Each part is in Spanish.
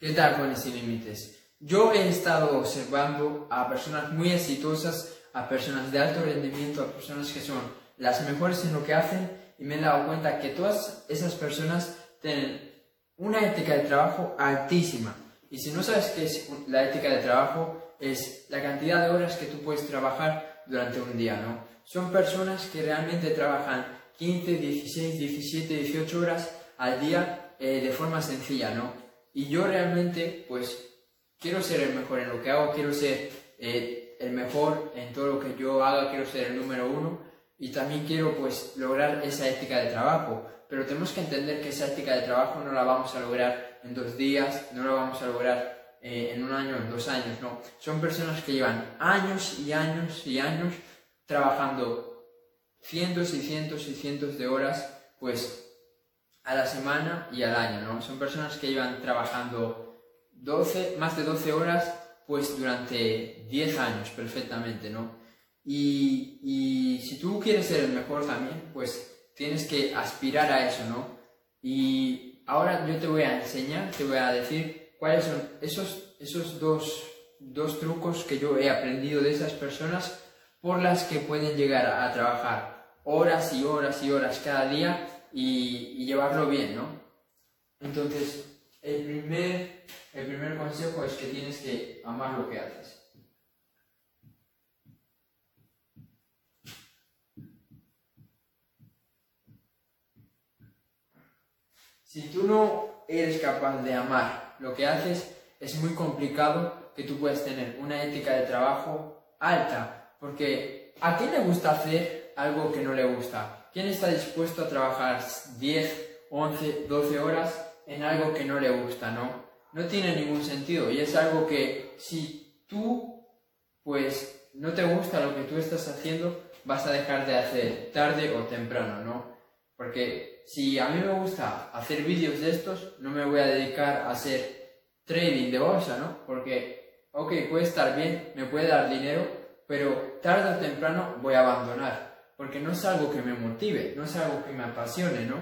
¿Qué tal con Sin Límites? Yo he estado observando a personas muy exitosas, a personas de alto rendimiento, a personas que son las mejores en lo que hacen y me he dado cuenta que todas esas personas tienen una ética de trabajo altísima. Y si no sabes qué es la ética de trabajo, es la cantidad de horas que tú puedes trabajar durante un día, ¿no? Son personas que realmente trabajan 15, 16, 17, 18 horas al día eh, de forma sencilla, ¿no? Y yo realmente, pues, quiero ser el mejor en lo que hago, quiero ser eh, el mejor en todo lo que yo haga, quiero ser el número uno y también quiero, pues, lograr esa ética de trabajo. Pero tenemos que entender que esa ética de trabajo no la vamos a lograr en dos días, no la vamos a lograr eh, en un año, en dos años, no. Son personas que llevan años y años y años trabajando cientos y cientos y cientos de horas, pues a la semana y al año, ¿no? Son personas que llevan trabajando 12, más de 12 horas, pues durante 10 años perfectamente, ¿no? Y, si tú quieres ser el mejor también, pues tienes que aspirar a eso, ¿no? Y ahora yo te voy a enseñar, te voy a decir cuáles son esos, esos dos, dos trucos que yo he aprendido de esas personas por las que pueden llegar a trabajar horas y horas y horas cada día y, llevarlo bien, ¿no? Entonces, el primer, el primer consejo es que tienes que amar lo que haces. Si tú no eres capaz de amar lo que haces, es muy complicado que tú puedas tener una ética de trabajo alta, porque ¿a quién le gusta hacer algo que no le gusta? ¿Quién está dispuesto a trabajar 10, 11, 12 horas en algo que no le gusta, no? No tiene ningún sentido y es algo que si tú, pues, no te gusta lo que tú estás haciendo, vas a dejar de hacer tarde o temprano, ¿no? Porque si a mí me gusta hacer vídeos de estos, no me voy a dedicar a hacer trading de bolsa, ¿no? Porque, ok, puede estar bien, me puede dar dinero, pero tarde o temprano voy a abandonar porque no es algo que me motive, no es algo que me apasione, ¿no?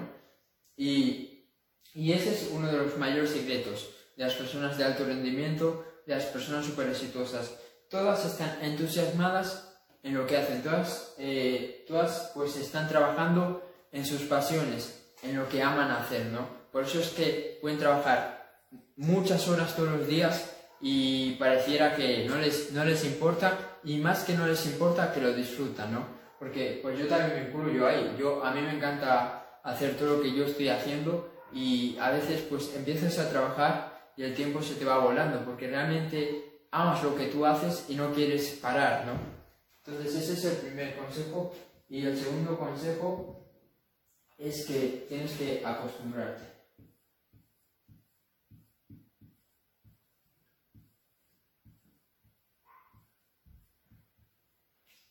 Y, y ese es uno de los mayores secretos de las personas de alto rendimiento, de las personas súper exitosas. Todas están entusiasmadas en lo que hacen, todas, eh, todas pues están trabajando en sus pasiones, en lo que aman hacer, ¿no? Por eso es que pueden trabajar muchas horas todos los días y pareciera que no les, no les importa y más que no les importa que lo disfrutan, ¿no? Porque pues yo también me incluyo ahí. Yo, a mí me encanta hacer todo lo que yo estoy haciendo y a veces pues empiezas a trabajar y el tiempo se te va volando porque realmente amas lo que tú haces y no quieres parar, ¿no? Entonces ese es el primer consejo y el segundo consejo es que tienes que acostumbrarte.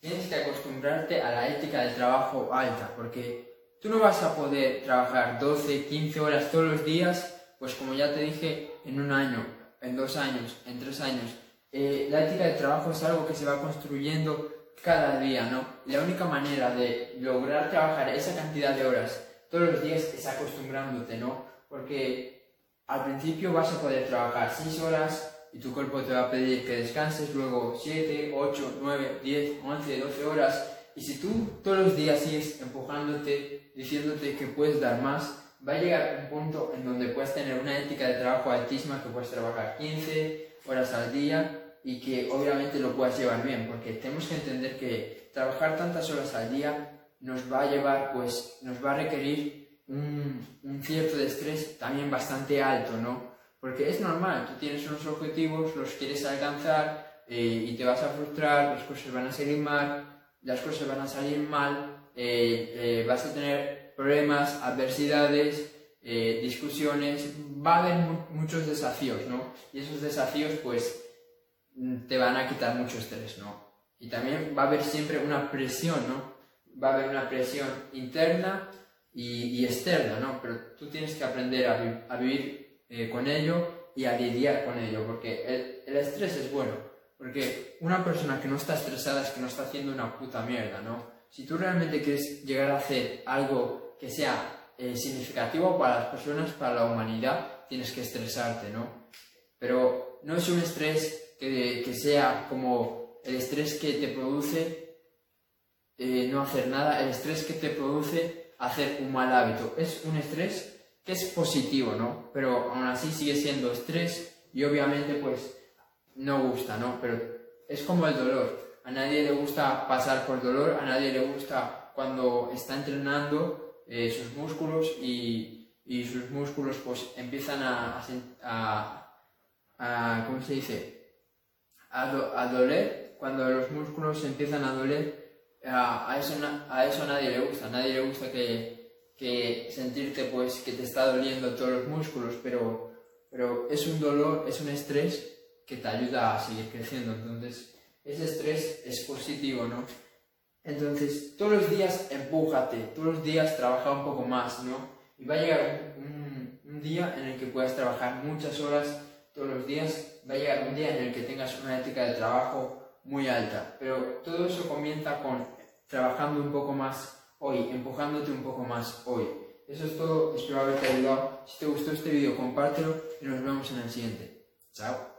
Tienes que acostumbrarte a la ética del trabajo alta, porque tú no vas a poder trabajar 12, 15 horas todos los días, pues como ya te dije, en un año, en dos años, en tres años. Eh, la ética del trabajo es algo que se va construyendo cada día, ¿no? La única manera de lograr trabajar esa cantidad de horas todos los días es acostumbrándote, ¿no? Porque al principio vas a poder trabajar 6 horas, y tu cuerpo te va a pedir que descanses luego 7, 8, 9, 10, 11, 12 horas. Y si tú todos los días sigues empujándote, diciéndote que puedes dar más, va a llegar un punto en donde puedes tener una ética de trabajo altísima, que puedes trabajar 15 horas al día y que obviamente lo puedas llevar bien, porque tenemos que entender que trabajar tantas horas al día nos va a llevar, pues nos va a requerir un, un cierto de estrés también bastante alto, ¿no? Porque es normal, tú tienes unos objetivos, los quieres alcanzar eh, y te vas a frustrar, las cosas van a salir mal, las cosas van a salir mal, eh, eh, vas a tener problemas, adversidades, discusiones, va a haber muchos desafíos, ¿no? Y esos desafíos pues te van a quitar mucho estrés, ¿no? Y también va a haber siempre una presión, ¿no? Va a haber una presión interna y, externa, ¿no? Pero tú tienes que aprender a, a vivir eh, con ello y a lidiar con ello, porque el, estrés es bueno, porque una persona que no está estresada es que no está haciendo una puta mierda, ¿no? Si tú realmente quieres llegar a hacer algo que sea eh, significativo para las personas, para la humanidad, tienes que estresarte, ¿no? pero no es un estrés que, que sea como el estrés que te produce eh, no hacer nada, el estrés que te produce hacer un mal hábito. Es un estrés que es positivo, ¿no? Pero aún así sigue siendo estrés y obviamente pues no gusta, ¿no? Pero es como el dolor. A nadie le gusta pasar por dolor, a nadie le gusta cuando está entrenando eh, sus músculos y, y, sus músculos pues empiezan a, ¿cómo se dice? A, a, doler. Cuando los músculos empiezan a doler, a, eso, a eso nadie le gusta. A nadie le gusta que, que sentirte pues que te está doliendo todos los músculos, pero, pero es un dolor, es un estrés que te ayuda a seguir creciendo. Entonces, ese estrés es positivo, ¿no? Entonces, todos los días empújate, todos los días trabaja un poco más, ¿no? Y va a llegar un, día en el que puedas trabajar muchas horas todos los días, va a llegar un día en el que tengas una ética de trabajo muy alta, pero todo eso comienza con trabajando un poco más hoy, empujándote un poco más hoy. Eso es todo, espero haberte ayudado. Si te gustó este vídeo, compártelo y nos vemos en el siguiente. Chao.